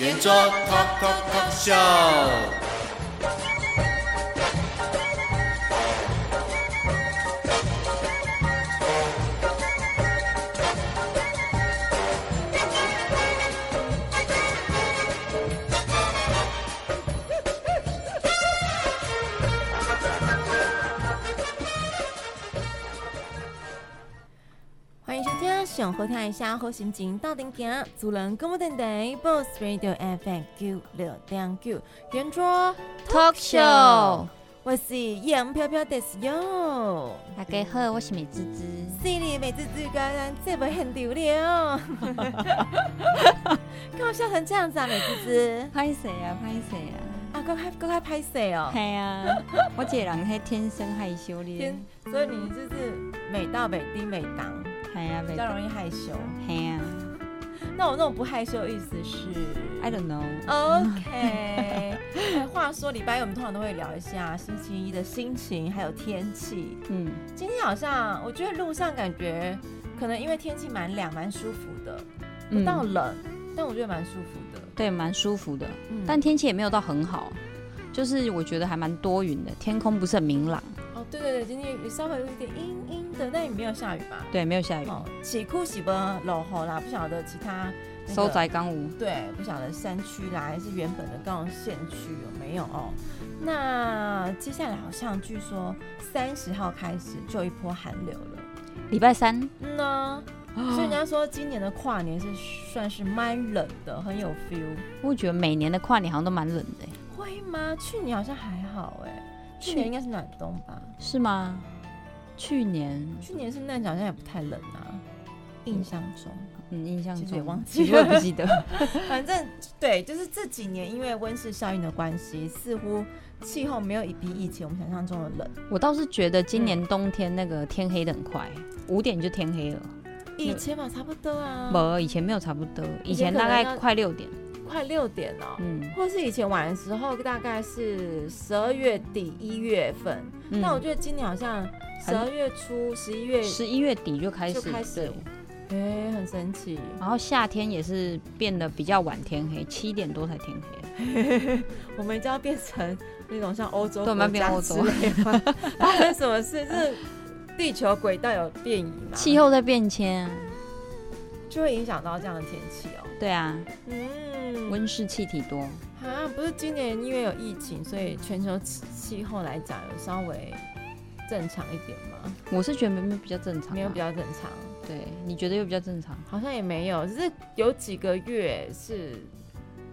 圆桌 Talk Talk Talk Show。想和听一下好心情到顶点，主人广播电台 Boss Radio FM 九六点九圆桌 Talk Show，我是杨飘飘的室友。大家好，我是美滋滋。是你美滋滋，刚刚这不很丢脸哦。干嘛笑成这样子啊，美滋滋？拍谁啊？拍谁啊？啊，刚开刚开拍谁哦？系啊，我这人系天生害羞的，所以你就是美到美的美当。比较容易害羞。嘿那我那种不害羞的意思是，I don't know。OK。话说礼拜一我们通常都会聊一下星期一的心情，还有天气。嗯，今天好像我觉得路上感觉可能因为天气蛮凉，蛮舒服的，不到冷，但我觉得蛮舒服的。对，蛮舒服的。但天气也没有到很好，就是我觉得还蛮多云的，天空不是很明朗。哦对对对，今天也稍微有一点阴阴的，但也没有下雨吧？对，没有下雨。哦起哭喜不落后啦，不晓得其他、那个、收窄刚无。对，不晓得山区啦，还是原本的高雄县区有没有哦？那接下来好像据说三十号开始就一波寒流了，礼拜三。嗯呢，所以人家说今年的跨年是算是蛮冷的，很有 feel。我觉得每年的跨年好像都蛮冷的。会吗？去年好像还好哎。去年应该是暖冬吧？是吗？去年，去年圣诞节好像也不太冷啊，印象中，嗯，印象中也忘记了，我也不记得。反正对，就是这几年因为温室效应的关系，似乎气候没有比以前我们想象中的冷。我倒是觉得今年冬天那个天黑的很快，五点就天黑了。以前嘛，差不多啊。不，以前没有差不多，以前大概快六点。快六点了，嗯，或是以前晚的时候，大概是十二月底一月份，嗯，但我觉得今年好像十二月初、十一月、十一月底就开始就开始，哎，欸，很神奇。然后夏天也是变得比较晚天黑，七点多才天黑。我们就要变成那种像欧洲，对，我们变欧洲。发生什么事？是地球轨道有变移吗？气候在变迁，就会影响到这样的天气哦。对啊，嗯。温室气体多啊！不是今年因为有疫情，所以全球气候来讲有稍微正常一点吗？我是觉得没有比较正常，没有比较正常。对，你觉得又比较正常？好像也没有，只是有几个月是，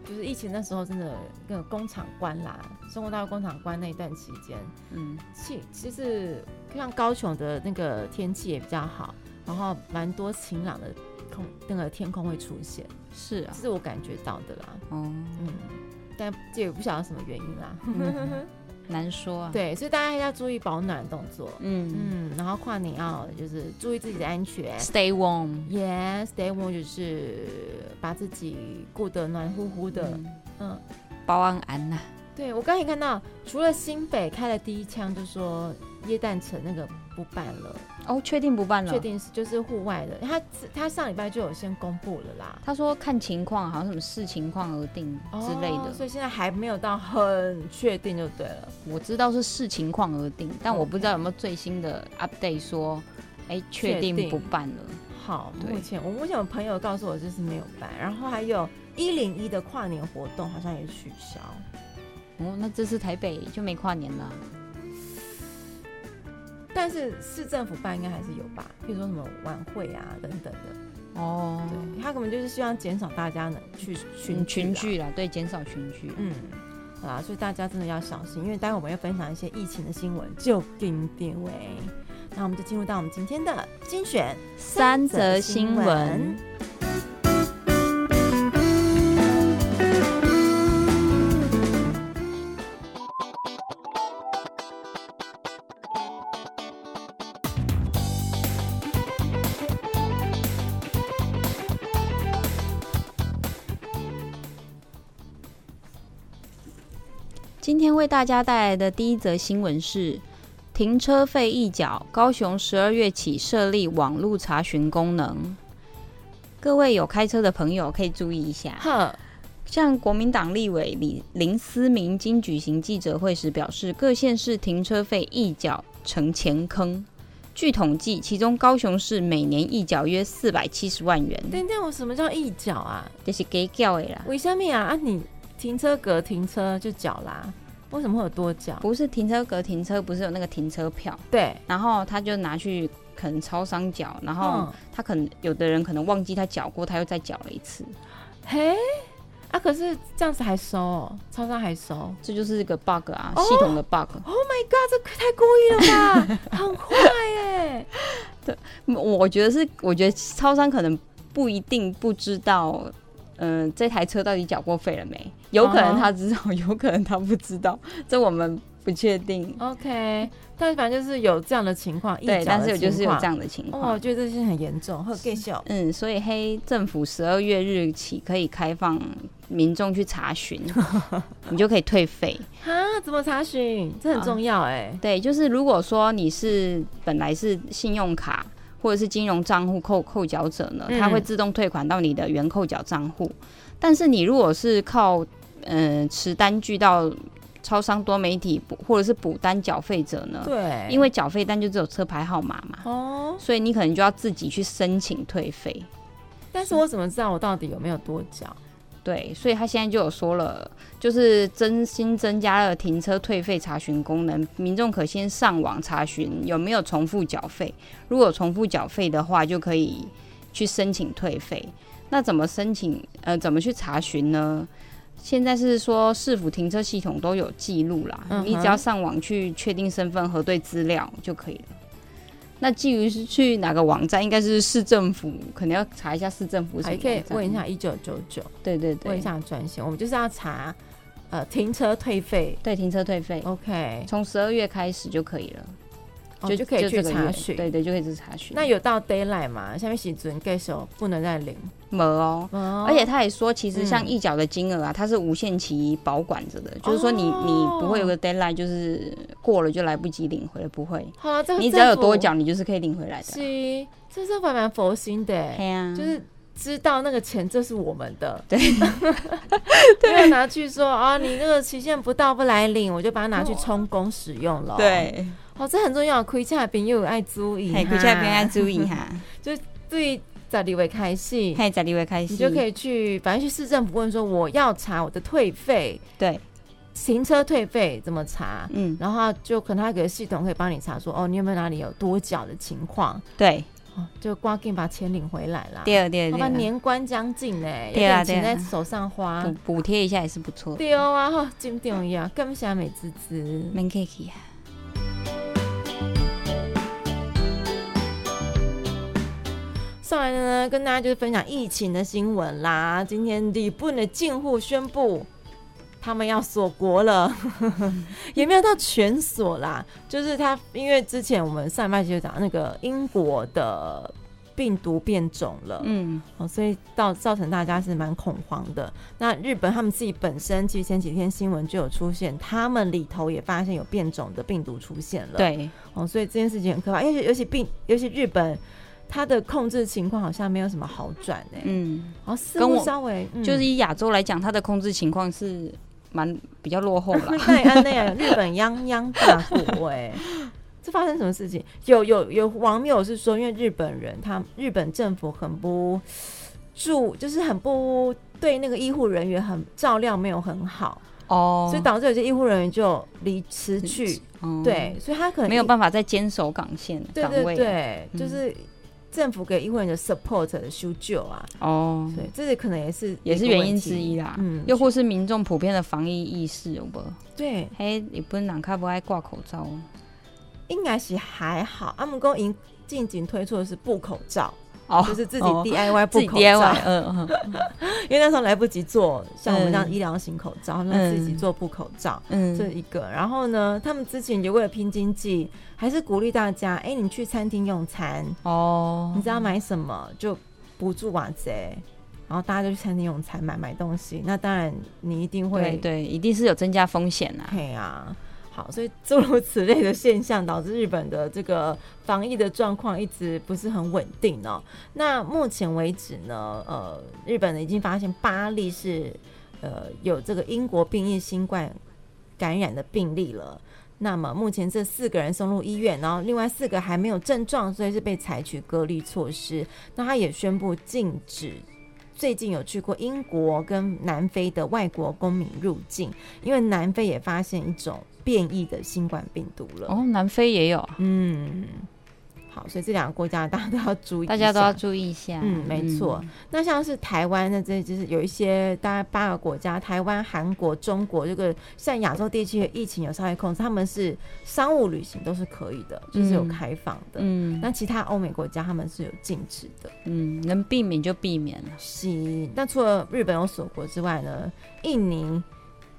就是疫情那时候真的那个工厂关啦，中国大陆工厂关那一段期间，嗯，气其实像高雄的那个天气也比较好，然后蛮多晴朗的。空那个天空会出现，是啊，这是我感觉到的啦。哦，嗯，但这也不晓得什么原因啦，嗯、难说啊。对，所以大家要注意保暖动作。嗯嗯，然后跨年要就是注意自己的安全，Stay warm。Yes，Stay warm 就是把自己顾得暖乎乎的。嗯，嗯保安安呐。对，我刚才看到，除了新北开了第一枪，就说耶诞城那个不办了。哦，确定不办了？确定是就是户外的。他他上礼拜就有先公布了啦。他说看情况，好像什么视情况而定之类的。哦，所以现在还没有到很确定就对了。我知道是视情况而定，但我不知道有没有最新的 update 说，哎，确定不办了。好，目前我目前有朋友告诉我就是没有办，然后还有一零一的跨年活动好像也取消。哦，那这次台北就没跨年了。但是市政府办应该还是有吧，比如说什么晚会啊等等的。哦，对，他可能就是希望减少大家呢去群群聚了，对，减少群聚。嗯，好啦，所以大家真的要小心，因为待会我们要分享一些疫情的新闻，就定定位。那我们就进入到我们今天的精选三则新闻。今天为大家带来的第一则新闻是：停车费一缴，高雄十二月起设立网络查询功能。各位有开车的朋友可以注意一下。呵，像国民党立委李林思明经举行记者会时表示，各县市停车费一缴成钱坑。据统计，其中高雄市每年一缴约四百七十万元。等等，我什么叫一缴啊？就是给缴的啦。为什么啊？啊，你停车格停车就缴啦？为什么会有多缴？不是停车格停车，不是有那个停车票？对。然后他就拿去可能超商缴，然后他可能有的人可能忘记他缴过，他又再缴了一次。嘿。啊！可是这样子还收，喔，超商还收，这就是一个 bug 啊，哦，系统的 bug。Oh my god！这太故意了吧，很坏耶。对，我觉得是，我觉得超商可能不一定不知道，嗯，呃，这台车到底缴过费了没？有可能他知道，哦，有可能他不知道，这我们。不确定，OK，但是反正就是有这样的情况，对，但是有就是有这样的情况，哦，我觉得这些很严重，很搞笑。嗯，所以黑政府十二月日起可以开放民众去查询，你就可以退费啊？怎么查询？这很重要哎、啊。对，就是如果说你是本来是信用卡或者是金融账户扣扣缴者呢，它会自动退款到你的原扣缴账户。但是你如果是靠嗯持单据到超商多媒体或者是补单缴费者呢？对，因为缴费单就只有车牌号码嘛，哦，所以你可能就要自己去申请退费。但是我怎么知道我到底有没有多缴？对，所以他现在就有说了，就是增新增加了停车退费查询功能，民众可先上网查询有没有重复缴费，如果重复缴费的话，就可以去申请退费。那怎么申请？呃，怎么去查询呢？现在是说市府停车系统都有记录啦，嗯，你只要上网去确定身份、核对资料就可以了。那至于是去哪个网站，应该是市政府，可能要查一下市政府。还可以问一下一九九九，对对对，问一下专线。我们就是要查呃停车退费，对停车退费，OK，从十二月开始就可以了。就就可以去查询，对对，就可以去查询。那有到 deadline 吗？下面写准盖手不能再领，没哦。而且他也说，其实像一角的金额啊，它是无限期保管着的，就是说你你不会有个 deadline，就是过了就来不及领回了，不会。好了，这个你只要有多缴，你就是可以领回来的。是，这是还蛮佛心的，对啊，就是知道那个钱这是我们的，对，对，拿去说啊，你那个期限不到不来领，我就把它拿去充公使用了，对。哦，这很重要，亏欠的朋友爱注意，亏欠的朋友爱注意哈。就对，在立委开戏，嘿，在立委开戏，你就可以去，反正去市政府问说，我要查我的退费，对，行车退费怎么查？嗯，然后就可能他有个系统可以帮你查说，哦，你有没有哪里有多缴的情况？对，哦，就赶紧把钱领回来啦。对对对，年关将近呢，对啊，钱在手上花，补补贴一下也是不错。对啊，哈，真重要，感谢美滋滋，免客气啊。上来呢，跟大家就是分享疫情的新闻啦。今天日本的政府宣布，他们要锁国了，也没有到全锁啦。就是他，因为之前我们上半集就讲那个英国的病毒变种了，嗯，哦，所以造造成大家是蛮恐慌的。那日本他们自己本身，其实前几天新闻就有出现，他们里头也发现有变种的病毒出现了，对，哦，所以这件事情很可怕，因为尤其病，尤其日本。它的控制情况好像没有什么好转哎，嗯，然后似乎稍微就是以亚洲来讲，他的控制情况是蛮比较落后的。对啊，那样日本泱泱大国哎，这发生什么事情？有有有网友是说，因为日本人他日本政府很不注，就是很不对那个医护人员很照料，没有很好。哦，所以导致有些医护人员就离辞去，对，所以他可能没有办法再坚守岗线岗位，对，就是。政府给医护人员的 support 的修救啊，哦，对，这是可能也是也是原因之一啦，嗯，又或是民众普遍的防疫意识有无？对，嘿，日本人较不爱挂口罩，应该是还好。阿姆公已近景推出的是布口罩。哦，就是自己 DIY 布口罩，嗯嗯，因为那时候来不及做像我们这样医疗型口罩，他们自己做布口罩，嗯，这一个。然后呢，他们之前就为了拼经济，还是鼓励大家，哎，你去餐厅用餐哦，你知道买什么？就补助瓦贼，然后大家就去餐厅用餐买买东西，那当然你一定会对，对，一定是有增加风险呐。对啊，好，所以诸如此类的现象导致日本的这个防疫的状况一直不是很稳定哦。那目前为止呢，呃，日本已经发现八例是呃有这个英国变异新冠感染的病例了。那么目前这四个人送入医院，然后另外四个还没有症状，所以是被采取隔离措施。那他也宣布禁止最近有去过英国跟南非的外国公民入境，因为南非也发现一种变异的新冠病毒了。哦，南非也有，嗯。好，所以这两个国家大家都要注意，大家都要注意一下。嗯，没错。嗯、那像是台湾的这就是有一些大概八个国家，台湾、韩国、中国这个像亚洲地区的疫情有稍微控制，他们是商务旅行都是可以的，就是有开放的。嗯，那其他欧美国家他们是有禁止的。嗯，能避免就避免了。是。那除了日本有锁国之外呢，印尼。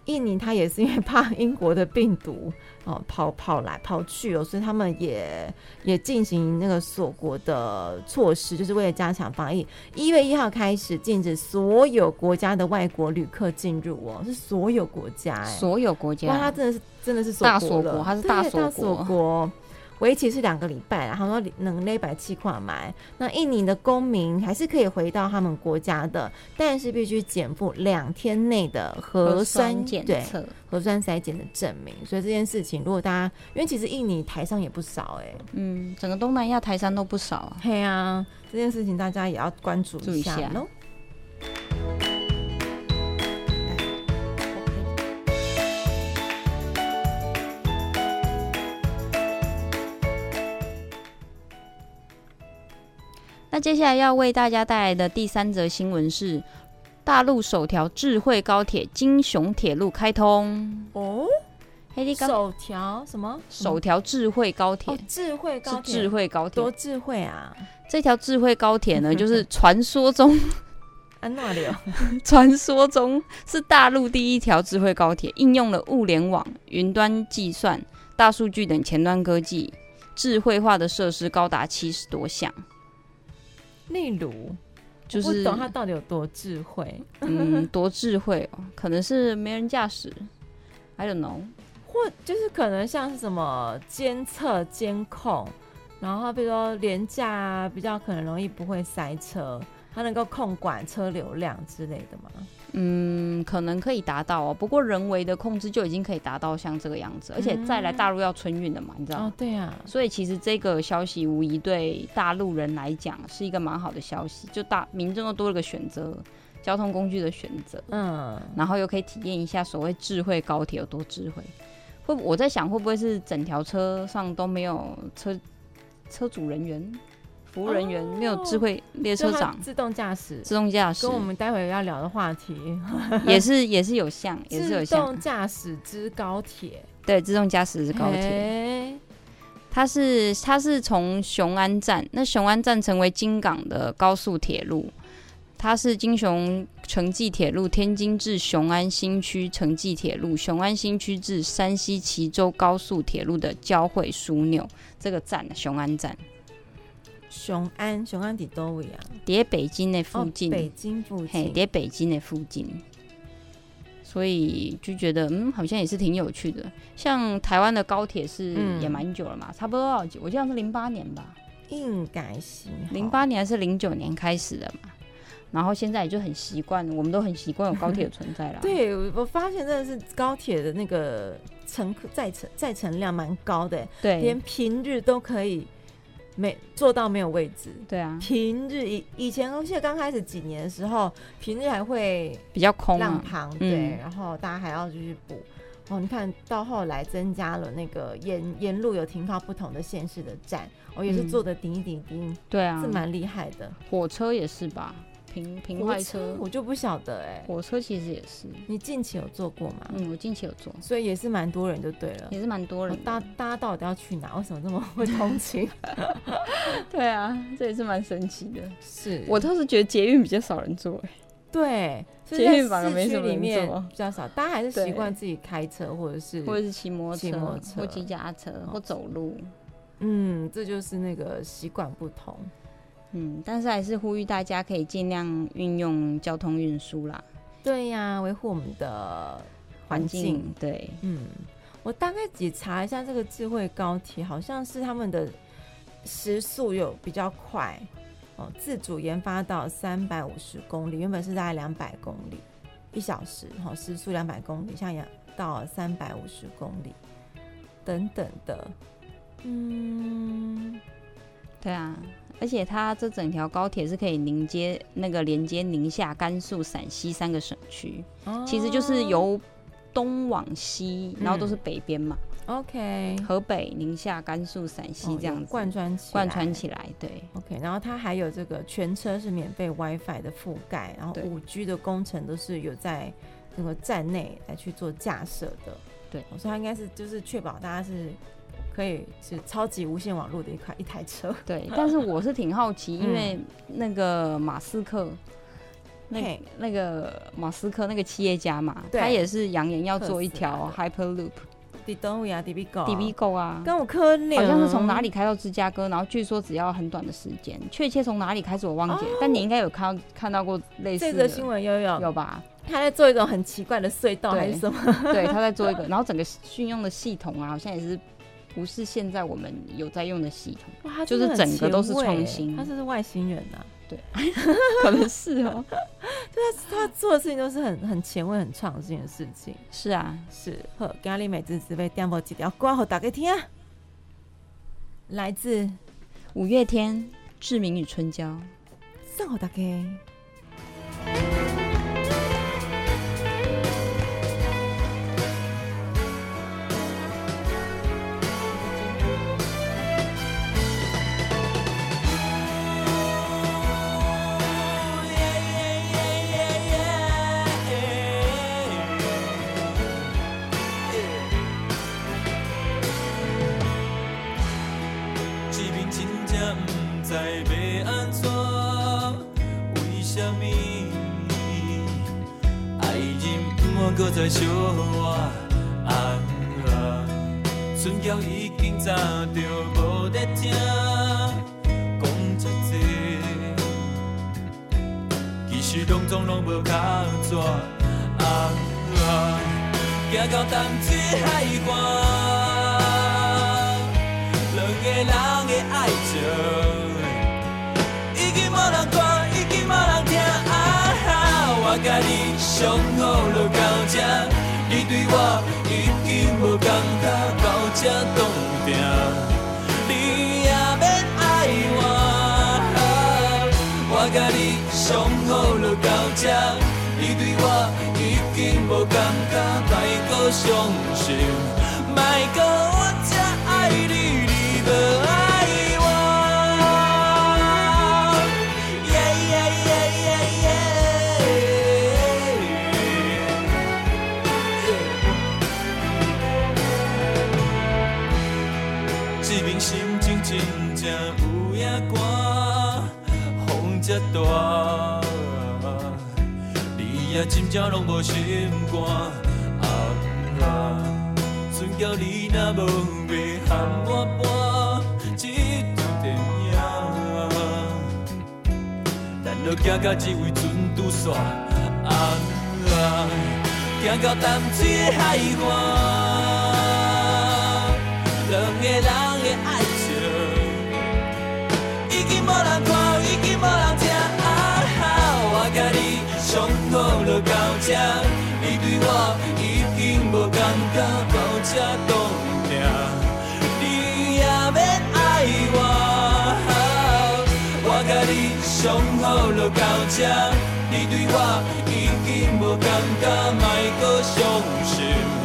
印尼他也是因为怕英国的病毒 哦跑跑来跑去哦，所以他们也也进行那个锁国的措施，就是为了加强防疫。一月一号开始禁止所有国家的外国旅客进入哦，是所有国家哎，所有国家，哇，他真的是真的是大锁国，他是大锁国。为期是两个礼拜，然后说能那百七块买。那印尼的公民还是可以回到他们国家的，但是必须减负两天内的核酸检测、核酸筛检的证明。所以这件事情，如果大家因为其实印尼台商也不少哎、欸，嗯，整个东南亚台商都不少啊。对啊，这件事情大家也要关注一下喽。那接下来要为大家带来的第三则新闻是，大陆首条智慧高铁京雄铁路开通哦。首条什么？首条智慧高铁？哦，智慧高铁？智慧高铁？多智慧啊！这条智慧高铁呢，就是传说中安那里哦，传说中是大陆第一条智慧高铁，应用了物联网、云端计算、大数据等前端科技，智慧化的设施高达七十多项。例如，就是我不懂它到底有多智慧。嗯，多智慧哦，可能是没人驾驶，I don't know，或就是可能像是什么监测、监控，然后比如说廉价啊，比较可能容易不会塞车，它能够控管车流量之类的吗？嗯，可能可以达到哦。不过人为的控制就已经可以达到像这个样子，而且再来大陆要春运的嘛，你知道吗？哦，对啊。所以其实这个消息无疑对大陆人来讲是一个蛮好的消息，就大民众又多了个选择，交通工具的选择。嗯。然后又可以体验一下所谓智慧高铁有多智慧。会，我在想会不会是整条车上都没有车车主人员？服务人员没有智慧列车长，自动驾驶，自动驾驶，跟我们待会要聊的话题 也是也是有像，也是有像。自动驾驶之高铁，对，自动驾驶之高铁，它是它是从雄安站，那雄安站成为京港的高速铁路，它是京雄城际铁路天津至雄安新区城际铁路，雄安新区至山西冀州高速铁路的交汇枢纽，这个站雄安站。雄安，雄安在多位啊？在北京的附近，哦、北京附近，嘿，在北京的附近，所以就觉得，嗯，好像也是挺有趣的。像台湾的高铁是也蛮久了嘛，嗯、差不多多少久？我记得是零八年吧，应该是零八年还是零九年开始的嘛。然后现在也就很习惯，我们都很习惯有高铁的存在了。对，我发现真的是高铁的那个乘客载乘载乘量蛮高的，对，连平日都可以。没做到没有位置，对啊。平日以以前，我记得刚开始几年的时候，平日还会比较空，浪旁对，然后大家还要继续补。哦，你看到后来增加了那个沿沿路有停靠不同的县市的站，我、哦、也是坐的顶一顶顶，对啊，是蛮厉害的。火车也是吧？平平快车我就不晓得哎、欸，火车其实也是。你近期有坐过吗？嗯，我近期有坐，所以也是蛮多人就对了，也是蛮多人。大大家到底要去哪？为什么这么会通勤？对啊，这也是蛮神奇的。是我倒是觉得捷运比较少人坐哎、欸。对，捷运反而没什么里面比较少，大家还是习惯自己开车或者是或者是骑摩托车、或骑脚踏车或走路。嗯，这就是那个习惯不同。嗯，但是还是呼吁大家可以尽量运用交通运输啦。对呀、啊，维护我们的环境，境。对，嗯，我大概只查一下这个智慧高铁，好像是他们的时速有比较快哦，自主研发到三百五十公里，原本是大概两百公里一小时，哈、哦，时速两百公里，像也到三百五十公里等等的，嗯，对啊。而且它这整条高铁是可以连接那个连接宁夏、甘肃、陕西三个省区，哦，其实就是由东往西，然后都是北边嘛。OK，嗯，河北、宁夏、甘肃、陕西这样子贯穿起贯穿起来，对。OK，然后它还有这个全车是免费 WiFi 的覆盖，然后五 G 的工程都是有在那个站内来去做架设的。对，所以它应该是就是确保大家是。可以是超级无线网络的一块一台车，对。但是我是挺好奇，因为那个马斯克，嗯、那那个马斯克那个企业家嘛，他也是扬言要做一条 Hyperloop。迪东呀，迪比狗，迪比狗啊，跟我科好像是从哪里开到芝加哥，然后据说只要很短的时间。确切从哪里开始我忘记了，哦，但你应该有看到看到过类似的这个新闻，有有有吧？他在做一种很奇怪的隧道还是什么？对，他在做一个，然后整个运用的系统啊，好像也是。不是现在我们有在用的系统，哇，就是整个都是创新。他是，是外星人呐、啊，对，可能是哦。对啊，他做的事情都是很很前卫、很创新的事情。是啊，是。好，咖喱美滋滋被电波几条挂好打给听啊，来自五月天《志明与春娇》，送好大家。行到这位船拄煞啊！行到淡水的海岸，两个人的爱情已经无人看，已经无人听。我甲你相好就到这，你对我已经无感觉，到这你上好就到这，你对我已经无感觉，莫阁伤心。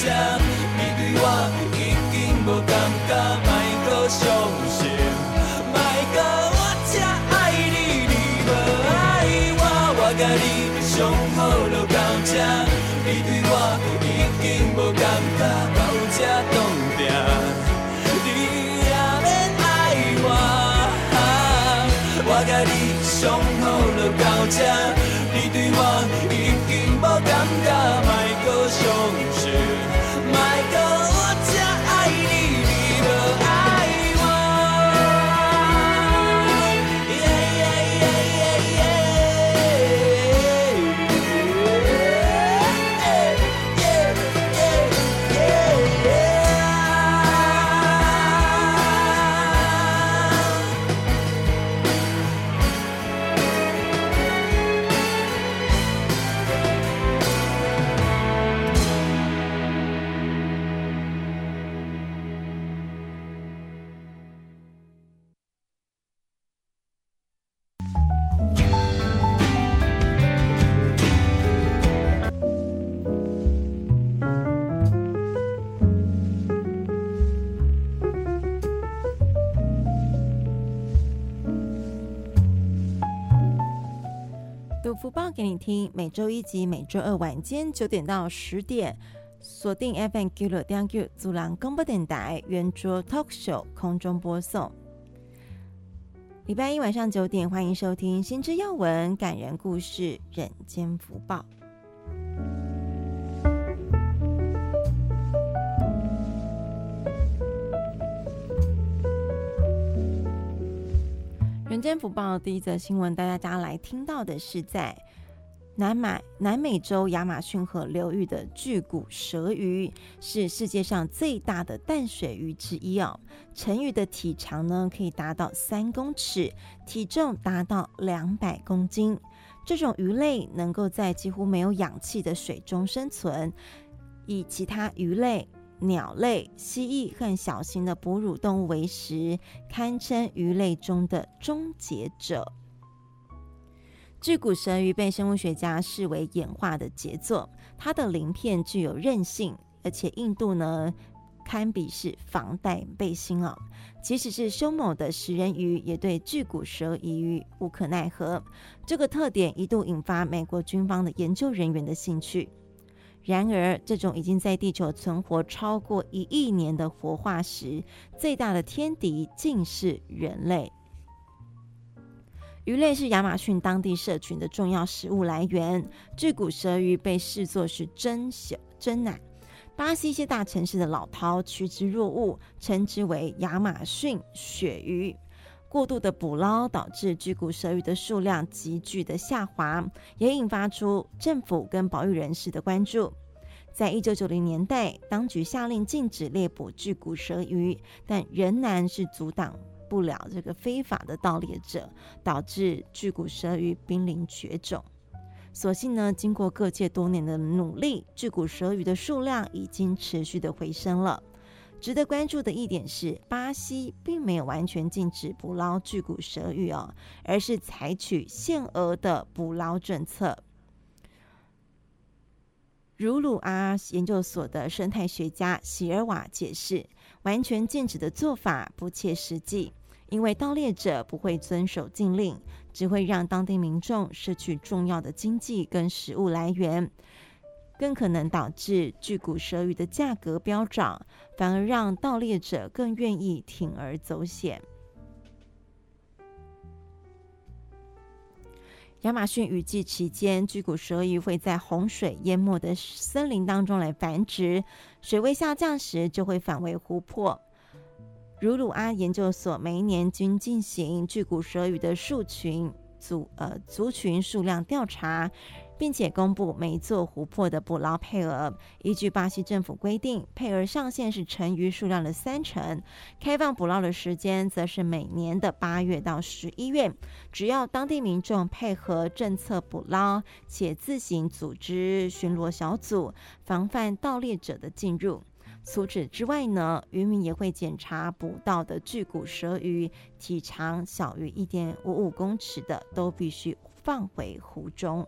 这，你对我已经无感觉，莫阁伤心，莫阁我这爱你，你无爱我，我甲你相好就到这，你对我已经无感觉，到这冻定，你也免爱我，我甲你相好就到这，你对我。报给你听，每周一集，每周二晚间九点到十点，锁定 fmq 六点九，主人广播电台圆桌 Talk Show 空中播送。礼拜一晚上九点，欢迎收听《新知要闻》感人故事，人间福报。人间福报第一则新闻，大家来听到的是在南美南美洲亚马逊河流域的巨骨舌鱼，是世界上最大的淡水鱼之一哦。成鱼的体长呢，可以达到三公尺，体重达到两百公斤。这种鱼类能够在几乎没有氧气的水中生存，以其他鱼类。鸟类、蜥蜴和小型的哺乳动物为食，堪称鱼类中的终结者。巨骨舌鱼被生物学家视为演化的杰作，它的鳞片具有韧性，而且硬度呢堪比是防弹背心哦。即使是凶猛的食人鱼，也对巨骨舌鱼无可奈何。这个特点一度引发美国军方的研究人员的兴趣。然而，这种已经在地球存活超过一亿年的活化石，最大的天敌竟是人类。鱼类是亚马逊当地社群的重要食物来源，巨骨舌鱼被视作是珍饈珍奶。巴西一些大城市的老饕趋之若鹜，称之为亚马逊鳕鱼。过度的捕捞导致巨骨舌鱼的数量急剧的下滑，也引发出政府跟保育人士的关注。在一九九零年代，当局下令禁止猎捕巨骨舌鱼，但仍然是阻挡不了这个非法的盗猎者，导致巨骨舌鱼濒临绝种。所幸呢，经过各界多年的努力，巨骨舌鱼的数量已经持续的回升了。值得关注的一点是，巴西并没有完全禁止捕捞巨骨舌鱼哦，而是采取限额的捕捞政策。茹鲁阿研究所的生态学家席尔瓦解释，完全禁止的做法不切实际，因为盗猎者不会遵守禁令，只会让当地民众失去重要的经济跟食物来源。更可能导致巨骨舌鱼的价格飙涨，反而让盗猎者更愿意铤而走险。亚马逊雨季期间，巨骨舌鱼会在洪水淹没的森林当中来繁殖，水位下降时就会返回湖泊。茹鲁阿研究所每一年均进行巨骨舌鱼的数群族呃族群数量调查。并且公布每座湖泊的捕捞配额。依据巴西政府规定，配额上限是成鱼数量的三成。开放捕捞的时间则是每年的八月到十一月。只要当地民众配合政策捕捞，且自行组织巡逻小组，防范盗猎者的进入。除此之外呢，渔民也会检查捕到的巨骨舌鱼，体长小于一点五五公尺的，都必须放回湖中。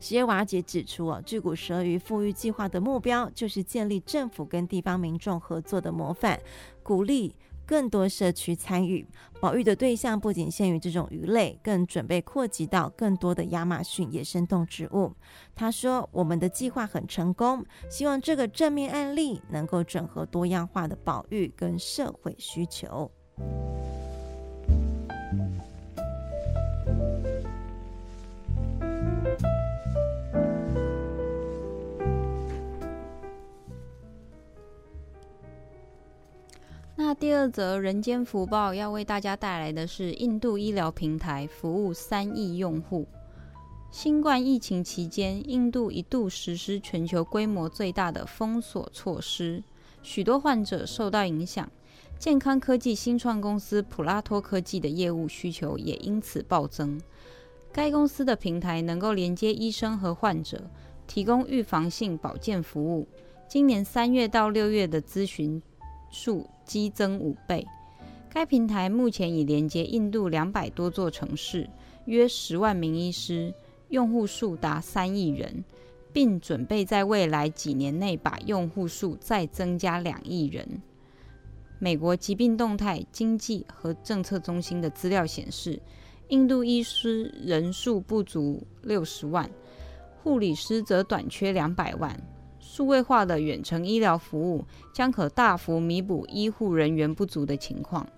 石耶瓦姐指出哦，巨骨舌鱼复育计划的目标就是建立政府跟地方民众合作的模范，鼓励。更多社区参与保育的对象不仅限于这种鱼类，更准备扩及到更多的亚马逊野生动植物。他说：“我们的计划很成功，希望这个正面案例能够整合多样化的保育跟社会需求。”第二则人间福报要为大家带来的是印度医疗平台服务三亿用户。新冠疫情期间，印度一度实施全球规模最大的封锁措施，许多患者受到影响。健康科技新创公司普拉托科技的业务需求也因此暴增。该公司的平台能够连接医生和患者，提供预防性保健服务。今年三月到六月的咨询数激增五倍。该平台目前已连接印度两百多座城市，约十万名医师，用户数达三亿人，并准备在未来几年内把用户数再增加两亿人。美国疾病动态经济和政策中心的资料显示，印度医师人数不足六十万，护理师则短缺两百万。数位化的远程医疗服务将可大幅弥补医护人员不足的情况。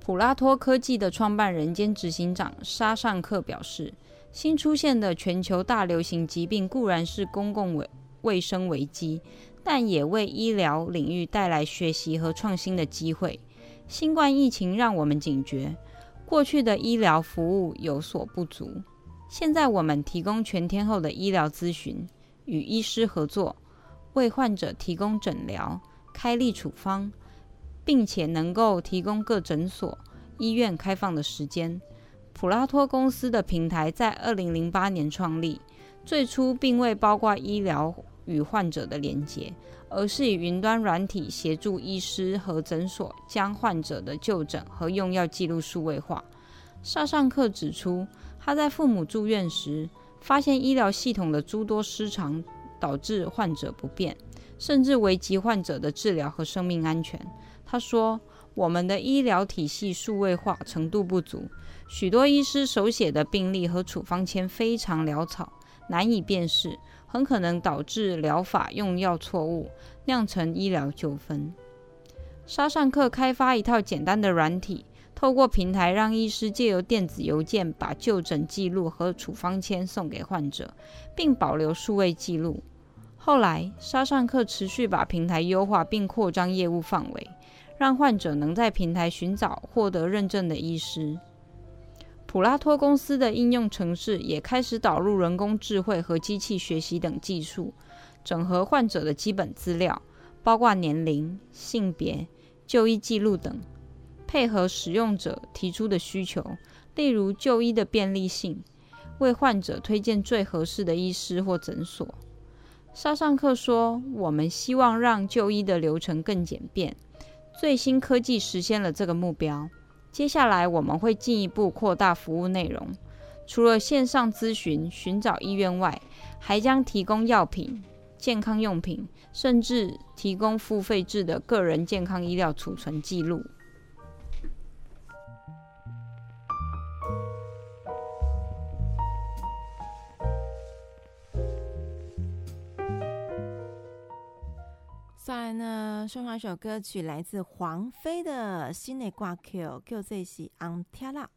普拉托科技的创办人兼执行长沙尚克表示：“新出现的全球大流行疾病固然是公共卫卫生危机，但也为医疗领域带来学习和创新的机会。新冠疫情让我们警觉，过去的医疗服务有所不足，现在我们提供全天候的医疗咨询。”与医师合作，为患者提供诊疗、开立处方，并且能够提供各诊所、医院开放的时间。普拉托公司的平台在二零零八年创立，最初并未包括医疗与患者的连结，而是以云端软体协助医师和诊所将患者的就诊和用药记录数位化。萨尚克指出，他在父母住院时，发现医疗系统的诸多失常，导致患者不便，甚至危及患者的治疗和生命安全。他说：“我们的医疗体系数位化程度不足，许多医师手写的病历和处方签非常潦草，难以辨识，很可能导致疗法用药错误，酿成医疗纠纷。”沙尚克开发一套简单的软体。透过平台，让医师借由电子邮件把就诊记录和处方签送给患者，并保留数位记录。后来，沙尚克持续把平台优化并扩张业务范围，让患者能在平台寻找获得认证的医师。普拉托公司的应用程式也开始导入人工智慧和机器学习等技术，整合患者的基本资料，包括年龄、性别、就医记录等。配合使用者提出的需求，例如就医的便利性，为患者推荐最合适的医师或诊所。沙尚克说：“我们希望让就医的流程更简便。最新科技实现了这个目标。接下来我们会进一步扩大服务内容，除了线上咨询、寻找医院外，还将提供药品、健康用品，甚至提供付费制的个人健康医疗储存记录。”接下来呢，送上一首歌曲，来自黄飞的《心内挂 Q》，歌名喜《Angela》。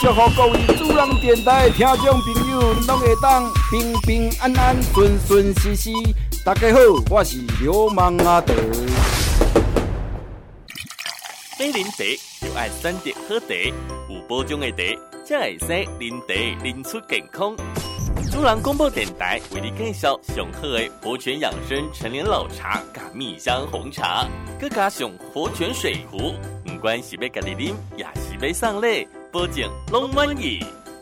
祝福各位主人电台的听众朋友，拢会当平平安安、顺顺时时。大家好，我是流氓阿德。买啉茶就爱选择好茶，有保障的茶才会使啉茶啉出健康。主人广播电台为你介绍上好的活泉养生陈年老茶甲蜜香红茶，佮加上活泉水壶，不管是要家己啉，也是要送礼，保证拢满意。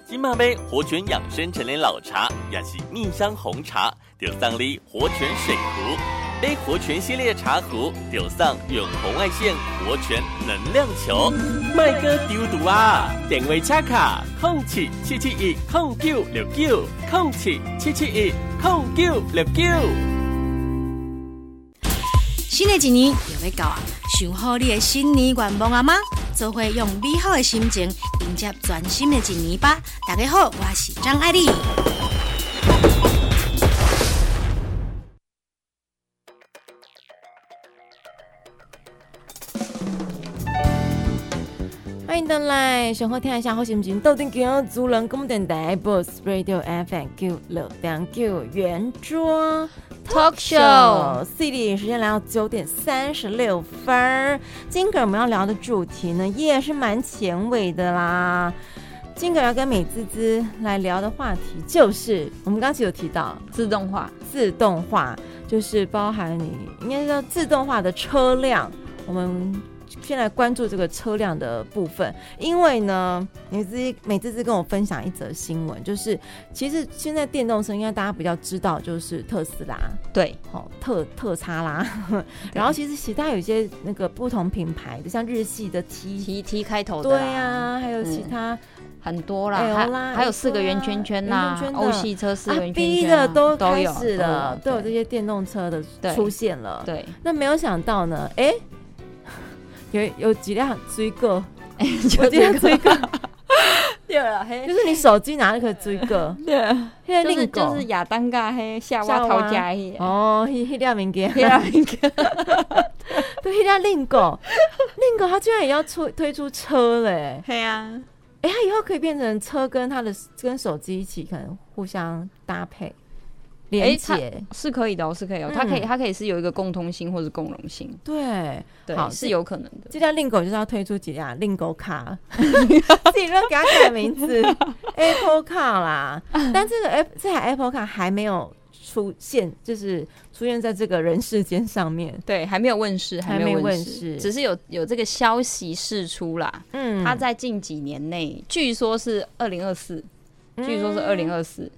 今嘛买活泉养生陈年老茶，也是蜜香红茶，就送你活泉水壶。买活泉系列茶壶，就送远红外线活泉能量球。麦哥丢毒啊！电话插卡：空七七七一空九六九空七七七一空九六九。新的一年又要到啊！想好你的新年愿望了吗？做伙用美好的心情迎接全新的一年吧！大家好，我是张爱丽。欢迎登来，想好听一下好心情，到底叫主人公电台 Boss Radio FM Q 六两九圆桌 Talk Show。C D 时间来到九点三十六分，今个我们要聊的主题呢，也是蛮前卫的啦。今个要跟美滋滋来聊的话题，就是我们刚才有提到自动化，自动化就是包含你应该叫自动化的车辆，我们。先来关注这个车辆的部分，因为呢，你自己美滋滋跟我分享一则新闻，就是其实现在电动车应该大家比较知道，就是特斯拉，对，哦，特特叉拉，然后其实其他有一些那个不同品牌的，像日系的 T T T 开头的，对啊，还有其他、嗯、很多啦，还还有四个圆圈圈呐，欧系车四个圆圈圈、啊、B 的都开始了，都有，都有这些电动车的出现了，对，对那没有想到呢，哎。有有几辆追过，哎、欸，有几辆追过，对了，就是你手机拿 那个追过，对，就是就是亚当嘎嘿夏娃桃家哦，迄迄辆物件，迄辆物件，对，迄辆令狗，令狗，它居然也要出推出车嘞，对啊，哎、欸，它以后可以变成车跟他的跟手机一起可能互相搭配。连接、欸、是可以的、哦，是可以哦、喔嗯，它可以，它可以是有一个共通性或者共融性，对，对，是。有可能的。这辆令狗就是要推出几辆令狗卡，自己乱给它改名字，Apple Car 啦。但这个 Apple 这台 Apple Car 还没有出现，就是出现在这个人世间上面，对，还没有问世，还没有问世，只是有有这个消息释出啦。嗯，它在近几年内，据说是二零二四，据说是二零二四。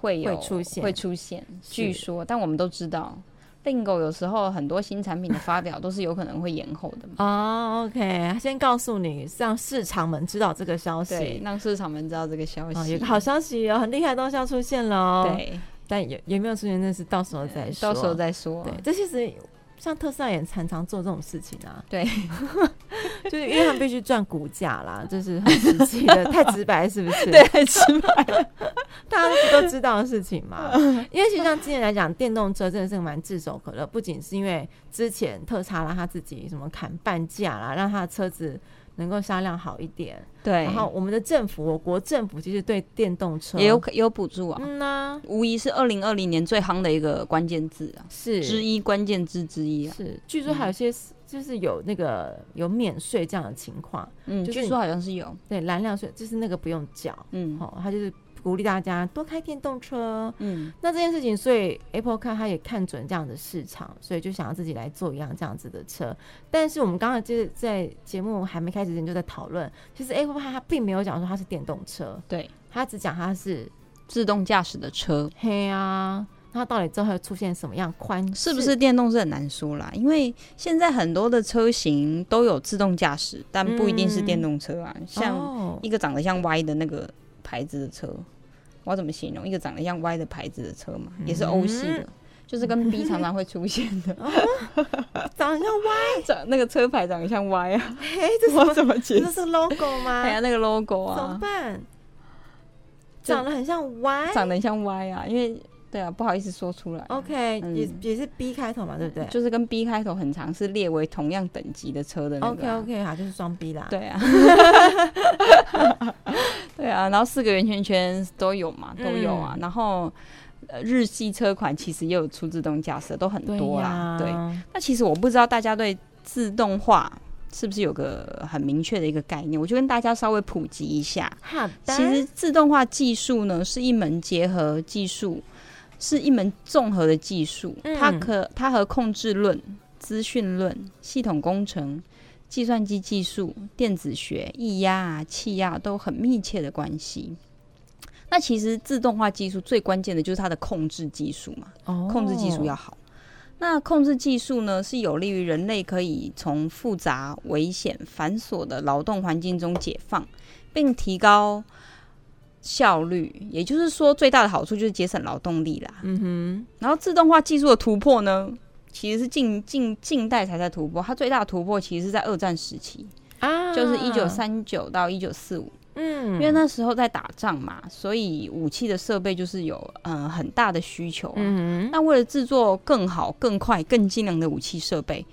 会有会出现，会出现，据说，但我们都知道，Lingo 有时候很多新产品的发表都是有可能会延后的嘛。哦、oh,，OK，先告诉你，让市场们知道这个消息，对，让市场们知道这个消息，哦、有个好消息哦，很厉害的东西要出现了哦。对，但有有没有出现，那是到时候再说，到时候再说。对，这其实。像特斯拉也常常做这种事情啊，对，就是因为他们必须赚股价啦，这、就是很实际的，太直白是不是？对，太直白了，大家都都知道的事情嘛。因为其实像今年来讲，电动车真的是蛮炙手可热，不仅是因为之前特斯拉他自己什么砍半价啦，让他的车子。能够销量好一点，对。然后我们的政府，我国政府其实对电动车也有也有补助啊。嗯呐，无疑是二零二零年最夯的一个关键字啊，是之一关键字之一啊。是，据说还有些就是有那个有免税这样的情况，嗯，就是据说好像是有。对，燃料税就是那个不用缴，嗯，好，它就是。鼓励大家多开电动车，嗯，那这件事情，所以 Apple Car 它也看准这样的市场，所以就想要自己来做一辆这样子的车。但是我们刚刚就是在节目还没开始之前就在讨论，其实 Apple Car 它并没有讲说它是电动车，对，它只讲它是自动驾驶的车。嘿啊，那它到底之后会出现什么样宽？是不是电动是很难说啦，因为现在很多的车型都有自动驾驶，但不一定是电动车啊。嗯、像一个长得像 Y 的那个牌子的车。我要怎么形容一个长得像 Y 的牌子的车嘛？嗯、也是欧系的，就是跟 B 常常会出现的，哦、长得像 Y，长那个车牌长得像 Y 啊？哎，这我怎么解释？这是 logo 吗？哎呀，那个 logo 啊，怎么办？长得很像 Y，长得很像 Y 啊，因为。对啊，不好意思说出来。OK，、嗯、也也是 B 开头嘛，对不对？就是跟 B 开头很长，是列为同样等级的车的那个、啊。OK OK，好，就是双 B 啦。对啊，对啊，然后四个圆圈圈都有嘛，都有啊。嗯、然后日系车款其实也有出自动驾驶，都很多啦。对，啊、对，那其实我不知道大家对自动化是不是有个很明确的一个概念，我就跟大家稍微普及一下。好的。其实自动化技术呢，是一门结合技术。是一门综合的技术，它可它和控制论、资讯论、系统工程、计算机技术、电子学、液压啊、气压都很密切的关系。那其实自动化技术最关键的就是它的控制技术嘛，控制技术要好。那控制技术呢，是有利于人类可以从复杂、危险、繁琐的劳动环境中解放，并提高。效率，也就是说，最大的好处就是节省劳动力啦。嗯哼，然后自动化技术的突破呢，其实是近近近代才在突破。它最大的突破其实是在二战时期啊，就是一九三九到一九四五。嗯，因为那时候在打仗嘛，所以武器的设备就是有嗯、呃、很大的需求。嗯哼，那为了制作更好、更快、更精良的武器设备。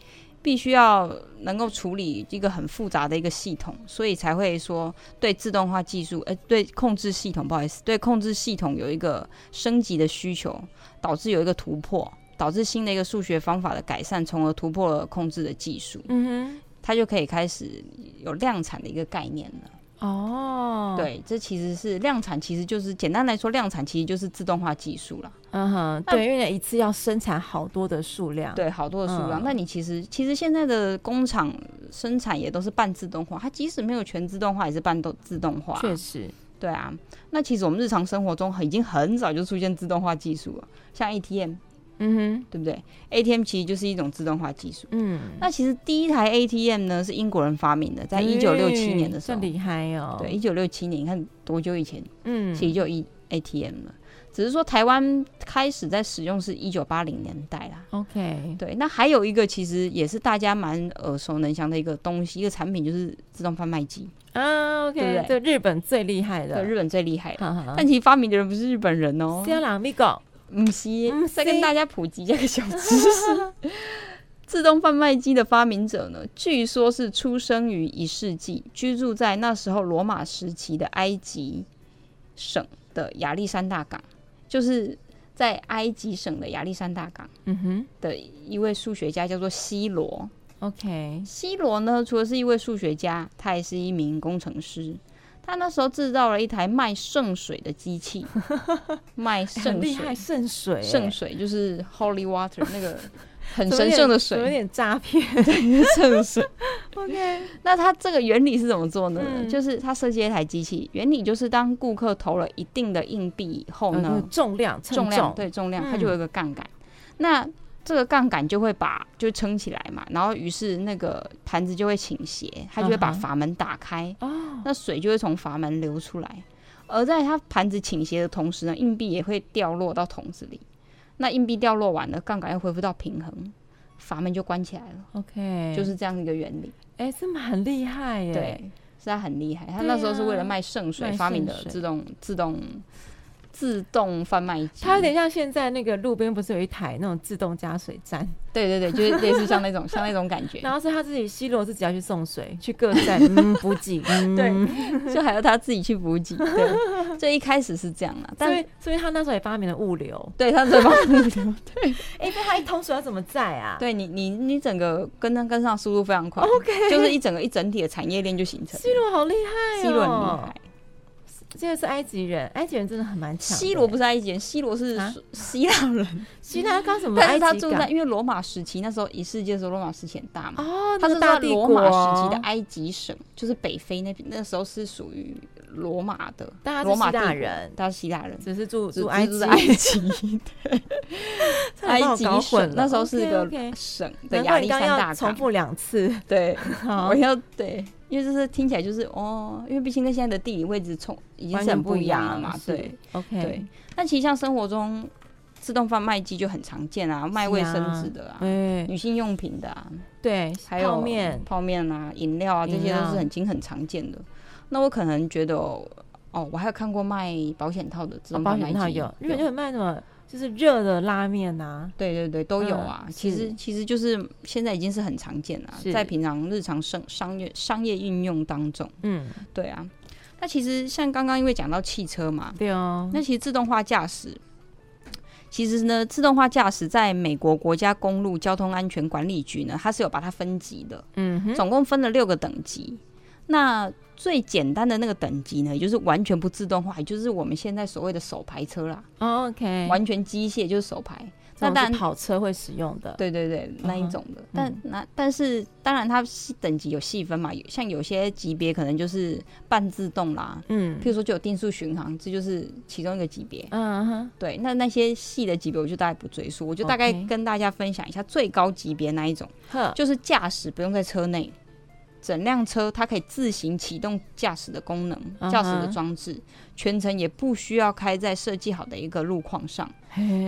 必须要能够处理一个很复杂的一个系统，所以才会说对自动化技术，呃，对控制系统，不好意思，对控制系统有一个升级的需求，导致有一个突破，导致新的一个数学方法的改善，从而突破了控制的技术。嗯哼，它就可以开始有量产的一个概念了。哦，对，这其实是量产，其实就是简单来说，量产其实就是自动化技术了。嗯哼，对，因为一次要生产好多的数量，对，好多的数量。那、嗯、你其实其实现在的工厂生产也都是半自动化，它即使没有全自动化，也是半都自动化。确实，对啊。那其实我们日常生活中已经很早就出现自动化技术了，像 ATM。嗯哼，对不对？ATM 其实就是一种自动化技术。嗯，那其实第一台 ATM 呢是英国人发明的，在一九六七年的时候，这厉害哦。对，一九六七年，你看多久以前？嗯，其实就一 ATM 了，只是说台湾开始在使用是一九八零年代啦。OK，对，那还有一个其实也是大家蛮耳熟能详的一个东西，一个产品就是自动贩卖机啊。OK，对不对？日本最厉害的，对，日本最厉害的。但其实发明的人不是日本人哦。不是，再跟大家普及这个小知识。自动贩卖机的发明者呢，据说是出生于一世纪，居住在那时候罗马时期的埃及省的亚历山大港，就是在埃及省的亚历山大港。嗯哼，的一位数学家叫做希罗。OK，希罗呢，除了是一位数学家，他也是一名工程师。他那时候制造了一台卖圣水的机器，卖圣水，厉害圣水，圣水就是 Holy Water 那个 很神圣的水，有点诈骗，圣水。OK，那他这个原理是怎么做呢？嗯、就是他设计一台机器，原理就是当顾客投了一定的硬币以后呢，嗯、重量重，重量对重量，它就有一个杠杆。嗯、那这个杠杆就会把就撑起来嘛，然后于是那个盘子就会倾斜，它就会把阀门打开，哦、uh，huh. 那水就会从阀门流出来。而在它盘子倾斜的同时呢，硬币也会掉落到桶子里。那硬币掉落完了，杠杆又恢复到平衡，阀门就关起来了。OK，就是这样一个原理。哎、欸，这么很厉害耶！对，是他很厉害。他那时候是为了卖圣水发明的自动自动。自动贩卖机，它有点像现在那个路边不是有一台那种自动加水站？对对对，就是类似像那种像那种感觉。然后是他自己希罗自己要去送水，去各站补给，嗯、对，就还要他自己去补给。对，所以一开始是这样的，但所以所以他那时候也发明了物流，对，他在发明物流。对，哎、欸，那他一桶水要怎么载啊？对你你你整个跟上跟上速度非常快，OK，就是一整个一整体的产业链就形成。希罗好厉害、哦，希罗很厉害。这个是埃及人，埃及人真的很蛮强。西罗不是埃及人，西罗是希腊人。希腊刚什么？但是他住在，因为罗马时期那时候一世界的时候，罗马时期很大嘛。哦，他是在罗马时期的埃及省，就是北非那边，那时候是属于罗马的。罗马大人，他是希腊人，只是住住埃及。埃及，对。埃及省那时候是一个省的亚历山大港。重复两次，对，我要对。因为就是听起来就是哦，因为毕竟跟现在的地理位置冲已经是很不一样了嘛，对，OK。对，但其实像生活中自动贩卖机就很常见啊，卖卫生纸的啊，对，女性用品的啊，对，还有泡面、泡面啊、饮料啊，这些都是很经很常见的。那我可能觉得哦，我还有看过卖保险套的自动贩卖机，有，日本就有卖什么？就是热的拉面啊，对对对，都有啊。其实其实就是现在已经是很常见了，在平常日常生商业商业运用当中，嗯，对啊。那其实像刚刚因为讲到汽车嘛，对哦。那其实自动化驾驶，其实呢，自动化驾驶在美国国家公路交通安全管理局呢，它是有把它分级的，嗯，总共分了六个等级。那最简单的那个等级呢，也就是完全不自动化，也就是我们现在所谓的手排车啦。Oh, OK，完全机械就是手排。那当然跑车会使用的，对对对，那一种的。Uh. 但那但是当然它等级有细分嘛，像有些级别可能就是半自动啦，嗯，譬如说就有定速巡航，这就是其中一个级别。嗯哼、uh，huh. 对，那那些细的级别我就大概不赘述，我就大概跟大家分享一下最高级别那一种，Okay. 就是驾驶不用在车内。整辆车它可以自行启动驾驶的功能，驾驶的装置，全程也不需要开在设计好的一个路况上，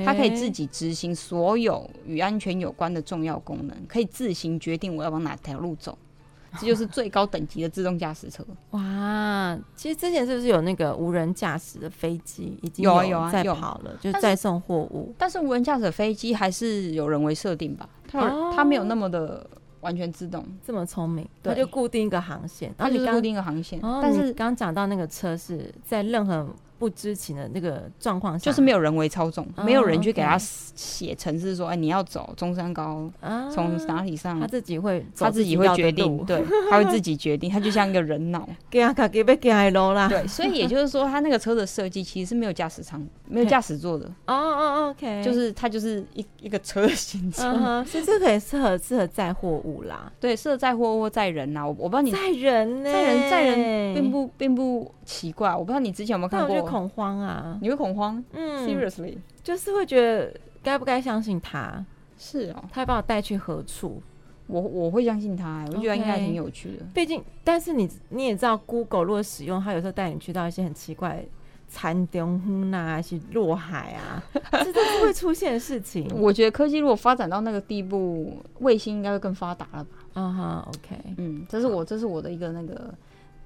它可以自己执行所有与安全有关的重要功能，可以自行决定我要往哪条路走，这就是最高等级的自动驾驶车。哇，其实之前是不是有那个无人驾驶的飞机已经有有啊在跑了，就在送货物？但是无人驾驶飞机还是有人为设定吧，它它没有那么的。完全自动，这么聪明，它就固定一个航线，它就是固然后你刚定一个航线。哦，但是刚讲到那个车是在任何不知情的那个状况下，就是没有人为操纵，哦没有人去给他写程式说，哎，你要走中山高，啊从哪里上他，自己会走他自己会决定，对，他会自己决定，他就像一个人脑。给他卡给被给他路啦。对，所以也就是说，他那个车的设计其实是没有驾驶舱、没有驾驶座的，哦哦，OK，就是它就是一一个车的形嗯状。哼，所以这个也适合适合载货物啦，对，适合载货或载人呐。我我不知道你载人呢，载人载人并不并不奇怪，我不知道你之前有没有看过。恐慌啊，你会恐慌嗯？Seriously？就是会觉得该不该相信他，是哦，他会把我带去何处？我我会相信他，我觉得应该挺有趣的。毕竟，但是你你也知道，Google 如果使用，它有时候带你去到一些很奇怪的山中哼啊，还是落海啊，这都是会出现的事情。我觉得科技如果发展到那个地步，卫星应该会更发达了吧？啊哈，OK，嗯，这是我这是我的一个那个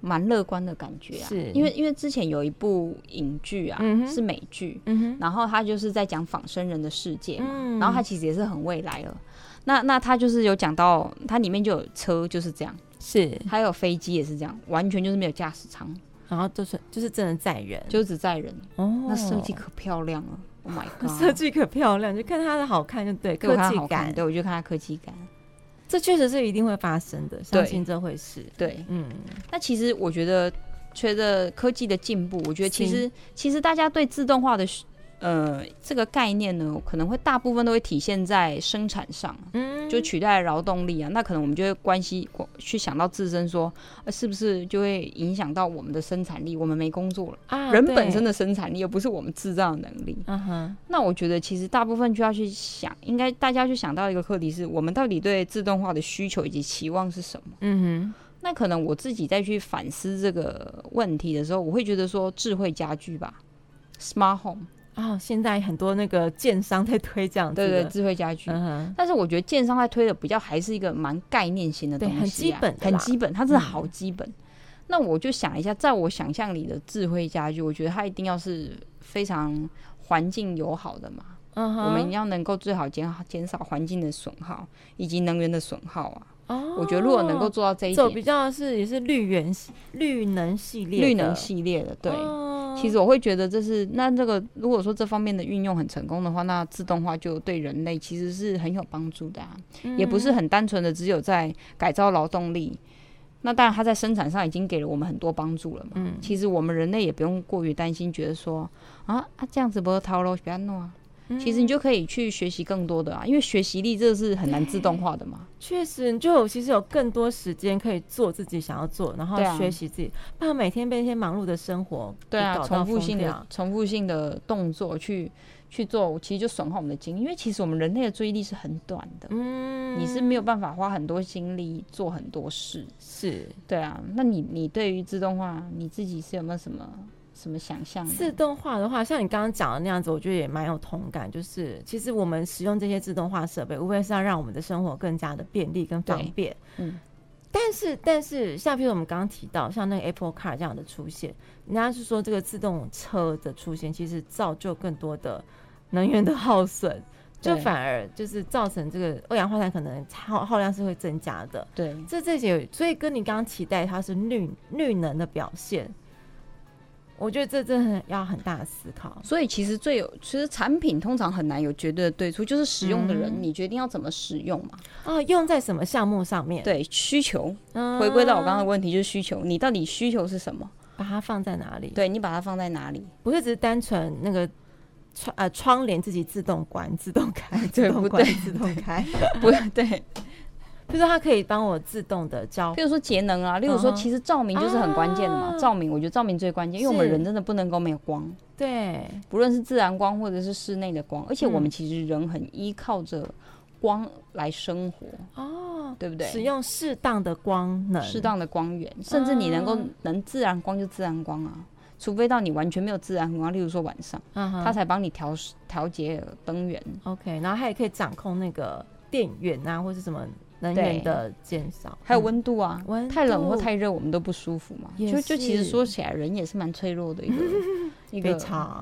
蛮乐观的感觉啊。是因为因为之前有一部影剧啊，嗯是美剧，嗯，然后他就是在讲仿生人的世界嘛，嗯然后他其实也是很未来了。那那他就是有讲到，它里面就有车就是这样，是，还有飞机也是这样，完全就是没有驾驶舱，然后就是就是真的载人，就只载人。哦那设计可漂亮了，Oh my god！设计可漂亮，就看它的好看就对，科技感，对我就看它科技感。这确实是一定会发生的，相信这回事，对，嗯，那其实我觉得，随着科技的进步，我觉得其实其实大家对自动化的呃这个概念呢，可能会大部分都会体现在生产上，嗯，就取代劳动力啊。那可能我们就会关系去想到自身说，呃，是不是就会影响到我们的生产力？我们没工作了，啊人本身的，生产力，而不是我们制造的能力。嗯哼，那我觉得其实大部分就要去想，应该大家去想到一个课题是，我们到底对自动化的需求以及期望是什么？嗯哼那可能我自己再去反思这个问题的时候，我会觉得说智慧家居吧，smart home，哼，哦，现在很多那个建商在推这样对对，智慧家居。但是我觉得建商在推的比较还是一个蛮概念型的东西、啊，很基本很基本，它真的好基本。那我就想一下，在我想象里的智慧家居，我觉得它一定要是非常环境友好的嘛。我们要能够最好减减少环境的损耗以及能源的损耗啊。哦，我觉得如果能够做到这一点，走比较是也是绿源系绿能系列，绿能系列的，对。哦其实我会觉得这是那这个，如果说这方面的运用很成功的话，那自动化就对人类其实是很有帮助的啊，也不是很单纯的只有在改造劳动力。那当然，它在生产上已经给了我们很多帮助了嘛。嗯其实我们人类也不用过于担心，觉得说啊啊这样子不会套路不要弄啊。其实你就可以去学习更多的啊，因为学习力这是很难自动化的嘛。确实，你就有其实有更多时间可以做自己想要做，然后学习自己，不然每天被一些忙碌的生活对啊，重复性的重复性的动作去去做，其实就损耗我们的精力，因为其实我们人类的注意力是很短的，嗯，你是没有办法花很多精力做很多事。是。对啊，那你你对于自动化，你自己是有没有什么什么想象？自动化的话，像你刚刚讲的那样子，我觉得也蛮有同感。就是其实我们使用这些自动化设备，无非是要让我们的生活更加的便利跟方便。嗯，但是但是，像譬如我们刚刚提到，像那个 Apple Car 这样的出现，人家是说这个自动车的出现，其实造就更多的能源的耗损，就反而就是造成这个二氧化碳可能耗耗量是会增加的。对，这这些，所以跟你刚刚期待它是绿绿能的表现，我觉得这真的要很大的思考。所以其实最有，其实产品通常很难有绝对的对错，就是使用的人、嗯你决定要怎么使用嘛。哦，用在什么项目上面？，对，需求嗯回归到我刚刚的问题，就是需求，你到底需求是什么？把它放在哪里？，对你把它放在哪里？不是只是单纯那个窗呃窗帘自己自动关、自动开、自对动关、不对自动开，不对，比如说它可以帮我自动的交比如说节能啊，例如说，其实照明就是很关键的嘛。啊。照明，我觉得照明最关键，因为我们人真的不能够没有光，对，不论是自然光或者是室内的光，而且我们嗯其实人很依靠着光来生活，哦，对不对？使用适当的光能，适当的光源，甚至你能够嗯能自然光就自然光啊，除非到你完全没有自然光，例如说晚上，嗯，它才帮你调调节灯源。OK，然后它也可以掌控那个电源啊，或是什么能源的减少，还有温度啊，太冷或太热我们都不舒服嘛。就就其实说起来，人也是蛮脆弱的一个 一个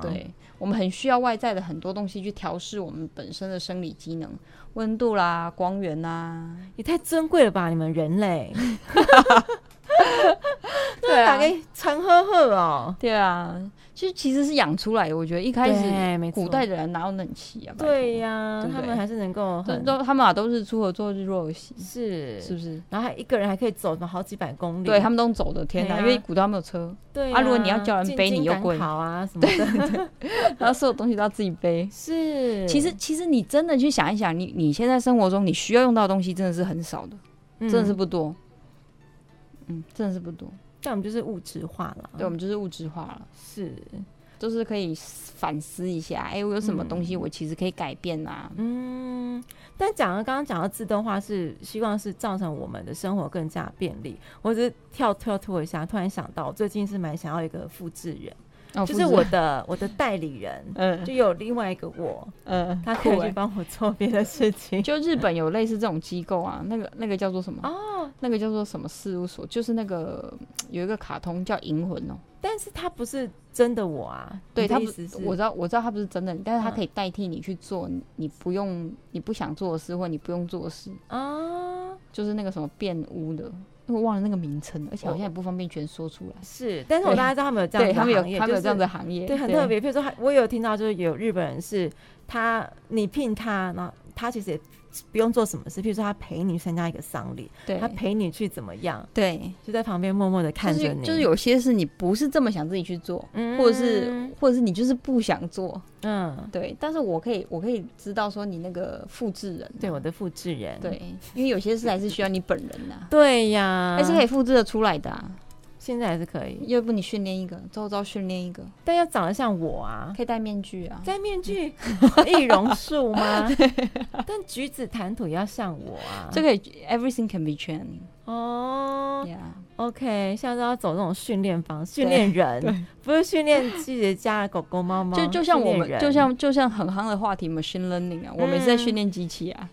对，我们很需要外在的很多东西去调试我们本身的生理机能，温度啦、光源啦，也太珍贵了吧，你们人类。对啊，给陈赫赫哦。对啊，其实其实是养出来的。我觉得一开始，古代的人哪有冷气啊？对呀，他们还是能够他们俩都是出合作日落而息，是是不是？然后还一个人还可以走什么好几百公里，对他们都走的天哪，因为古代没有车。对啊，如果你要叫人背，你又贵，好啊什么的，然后 所有东西都要自己背。是，其实其实你真的去想一想，你你现在生活中你需要用到的东西真的是很少的，真的是不多。嗯，真的是不多。但我们就是物质化了，对，我们就是物质化了，是，就是可以反思一下，哎、欸，我有什么东西我其实可以改变啊？嗯，但讲了刚刚讲到自动化，是希望是造成我们的生活更加便利。我只是跳跳脱一下，突然想到，最近是蛮想要一个复制人。就是我的我的代理人，嗯，就有另外一个我，嗯，他可以去帮我做别的事情。就日本有类似这种机构啊，那个那个叫做什么？哦，那个叫做什么事务所？就是那个有一个卡通叫《银魂》哦，但是他不是真的我啊，对他不是，我知道我知道他不是真的，但是他可以代替你去做你不用你不想做的事，或你不用做的事。啊，就是那个什么变污的。我忘了那个名称，而且好像也不方便全说出来。是，但是我大概知道他们有这样的行业，他们有他们有这样的行业，对，很特别。比如说，我有听到就是有日本人是他，你聘他，然后他其实也不用做什么事，譬如说他陪你参加一个丧礼，对，他陪你去怎么样，对，就在旁边默默的看着你。就是有些事你不是这么想自己去做，或者是或者是你就是不想做，嗯，对。但是我可以我可以知道说你那个复制人，对，我的复制人，对，因为有些事还是需要你本人呐，对呀，还是可以复制的出来的。现在还是可以，要不你训练一个，周遭训练一个，但要长得像我啊，可以戴面具啊，戴面具，易容术吗？但举止谈吐也要像我啊，这个 everything can be trained 哦，OK，现在都要走这种训练方式，训练人，不是训练自己的家的狗狗猫猫，就就像我们，就像就像很夯的话题 machine learning 啊，我们是在训练机器啊，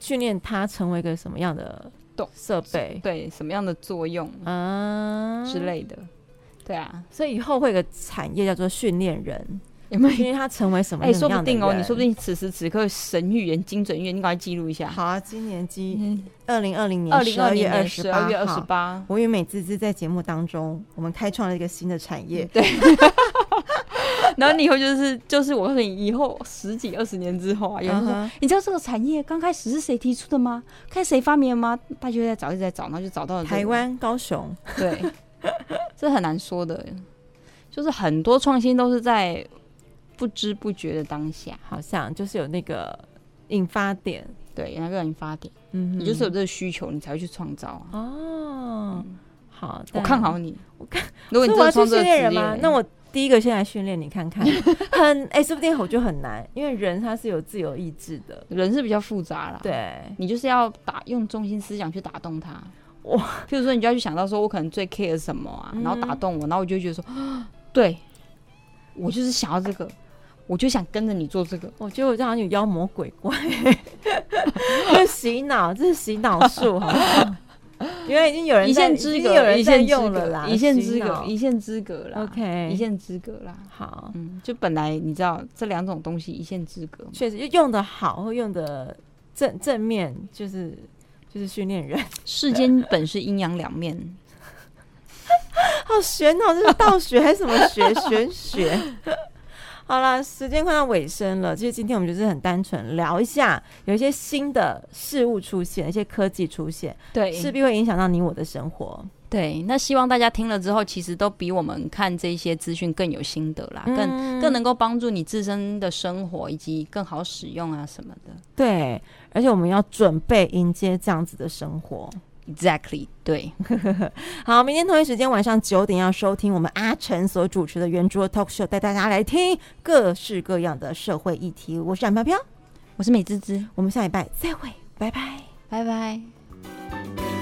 训练它成为一个什么样的？设备对什么样的作用啊之类的，对啊，所以以后会有个产业叫做训练人，有没有？因为他成为什么样？哎，说不定哦，你说不定此时此刻神预言、精准预言，你赶快记录一下。好啊，今年今二零二零年十二月二十八月二十八，我与美滋滋在节目当中，我们开创了一个新的产业。对。然后你以后就是就是我告诉你，以后十几二十年之后啊，有人说，uh huh. 你知道这个产业刚开始是谁提出的吗？看谁发明的吗？大家就在找，一直在找，然后就找到了、这个、台湾高雄。对，这很难说的，就是很多创新都是在不知不觉的当下，好像就是有那个引发点，对，有那个引发点，嗯，你就是有这个需求，你才会去创造啊。哦，嗯、好，我看好你，我看，如果你做创作人吗？那我。第一个先来训练你看看，很哎、欸，说不定我就很难，因为人他是有自由意志的，人是比较复杂啦。对，你就是要打用中心思想去打动他。哇，譬如说你就要去想到说，我可能最 care 什么啊，然后打动我，然后我就觉得说，对，我就是想要这个，我就想跟着你做这个。我觉得我这样有妖魔鬼怪，这洗脑，这是洗脑术，好不好？因为已经有人一线之隔，有人在用了啦，一线之隔，一线之隔啦。OK，一线之隔啦。好，嗯，就本来你知道这两种东西一线之隔，确实用的好或用的正正面，就是就是训练人。世间本是阴阳两面，好玄哦，这是道学还是什么学？玄学。好了，时间快到尾声了。其实今天我们就是很单纯聊一下，有一些新的事物出现，一些科技出现，对，势必会影响到你我的生活。对，那希望大家听了之后，其实都比我们看这些资讯更有心得啦，嗯、更更能够帮助你自身的生活以及更好使用啊什么的。对，而且我们要准备迎接这样子的生活。Exactly，对，好，明天同一时间晚上九点要收听我们阿成所主持的圆桌 Talk Show，带大家来听各式各样的社会议题。我是冉飘飘，我是美滋滋，我们下礼拜再会，拜拜，拜拜。